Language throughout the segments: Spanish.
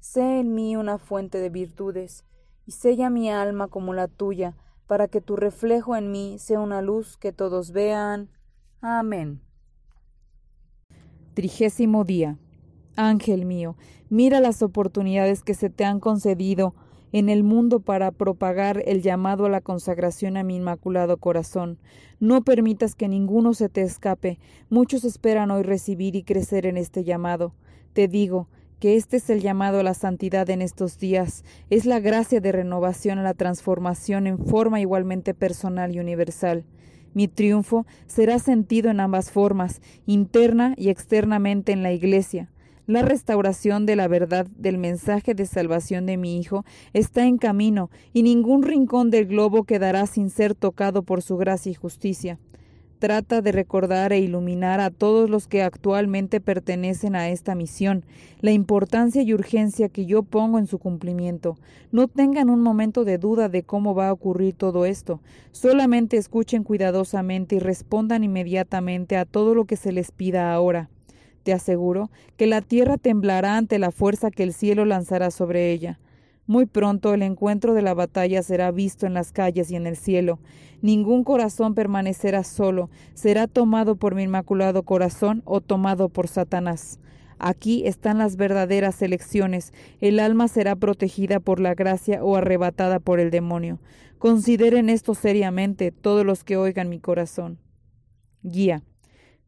Sé en mí una fuente de virtudes, y sella mi alma como la tuya, para que tu reflejo en mí sea una luz que todos vean. Amén. Trigésimo día. Ángel mío, mira las oportunidades que se te han concedido en el mundo para propagar el llamado a la consagración a mi inmaculado corazón. No permitas que ninguno se te escape. Muchos esperan hoy recibir y crecer en este llamado. Te digo, que este es el llamado a la santidad en estos días, es la gracia de renovación a la transformación en forma igualmente personal y universal. Mi triunfo será sentido en ambas formas, interna y externamente en la Iglesia. La restauración de la verdad del mensaje de salvación de mi Hijo está en camino, y ningún rincón del globo quedará sin ser tocado por su gracia y justicia. Trata de recordar e iluminar a todos los que actualmente pertenecen a esta misión, la importancia y urgencia que yo pongo en su cumplimiento. No tengan un momento de duda de cómo va a ocurrir todo esto. Solamente escuchen cuidadosamente y respondan inmediatamente a todo lo que se les pida ahora. Te aseguro que la tierra temblará ante la fuerza que el cielo lanzará sobre ella. Muy pronto el encuentro de la batalla será visto en las calles y en el cielo. Ningún corazón permanecerá solo, será tomado por mi inmaculado corazón o tomado por Satanás. Aquí están las verdaderas elecciones. El alma será protegida por la gracia o arrebatada por el demonio. Consideren esto seriamente todos los que oigan mi corazón. Guía.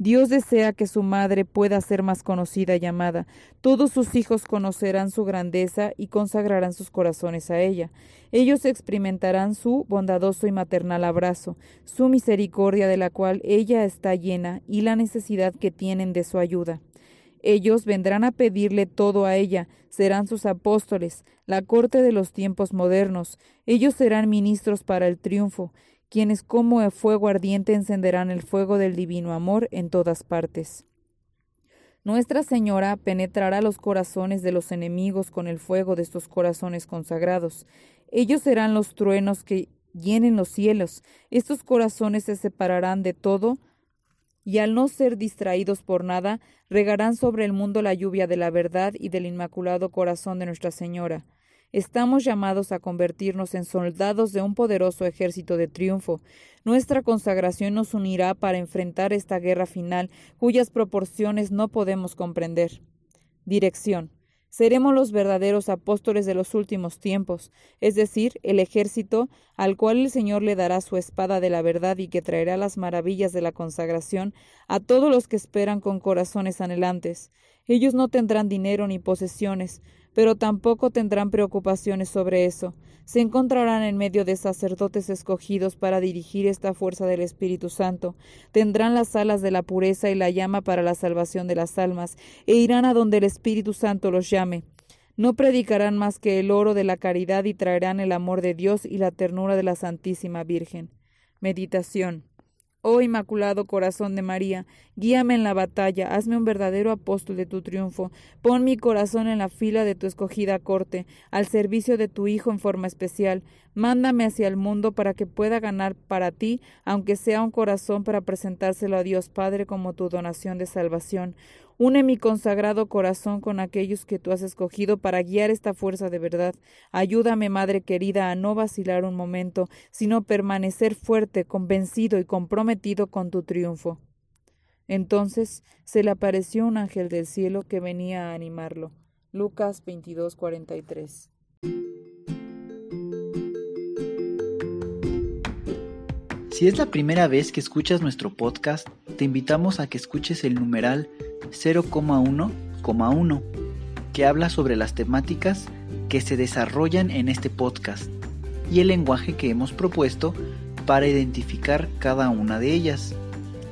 Dios desea que su madre pueda ser más conocida y amada. Todos sus hijos conocerán su grandeza y consagrarán sus corazones a ella. Ellos experimentarán su bondadoso y maternal abrazo, su misericordia de la cual ella está llena y la necesidad que tienen de su ayuda. Ellos vendrán a pedirle todo a ella, serán sus apóstoles, la corte de los tiempos modernos. Ellos serán ministros para el triunfo quienes como el fuego ardiente encenderán el fuego del divino amor en todas partes. Nuestra Señora penetrará los corazones de los enemigos con el fuego de estos corazones consagrados. Ellos serán los truenos que llenen los cielos. Estos corazones se separarán de todo y al no ser distraídos por nada, regarán sobre el mundo la lluvia de la verdad y del inmaculado corazón de Nuestra Señora. Estamos llamados a convertirnos en soldados de un poderoso ejército de triunfo. Nuestra consagración nos unirá para enfrentar esta guerra final cuyas proporciones no podemos comprender. Dirección. Seremos los verdaderos apóstoles de los últimos tiempos, es decir, el ejército al cual el Señor le dará su espada de la verdad y que traerá las maravillas de la consagración a todos los que esperan con corazones anhelantes. Ellos no tendrán dinero ni posesiones, pero tampoco tendrán preocupaciones sobre eso. Se encontrarán en medio de sacerdotes escogidos para dirigir esta fuerza del Espíritu Santo. Tendrán las alas de la pureza y la llama para la salvación de las almas, e irán a donde el Espíritu Santo los llame. No predicarán más que el oro de la caridad y traerán el amor de Dios y la ternura de la Santísima Virgen. Meditación. Oh Inmaculado Corazón de María, guíame en la batalla, hazme un verdadero apóstol de tu triunfo, pon mi corazón en la fila de tu escogida corte, al servicio de tu Hijo en forma especial, mándame hacia el mundo para que pueda ganar para ti, aunque sea un corazón para presentárselo a Dios Padre como tu donación de salvación, Une mi consagrado corazón con aquellos que tú has escogido para guiar esta fuerza de verdad. Ayúdame, Madre querida, a no vacilar un momento, sino permanecer fuerte, convencido y comprometido con tu triunfo. Entonces se le apareció un ángel del cielo que venía a animarlo. Lucas 22:43 Si es la primera vez que escuchas nuestro podcast, te invitamos a que escuches el numeral 0,1,1, que habla sobre las temáticas que se desarrollan en este podcast y el lenguaje que hemos propuesto para identificar cada una de ellas,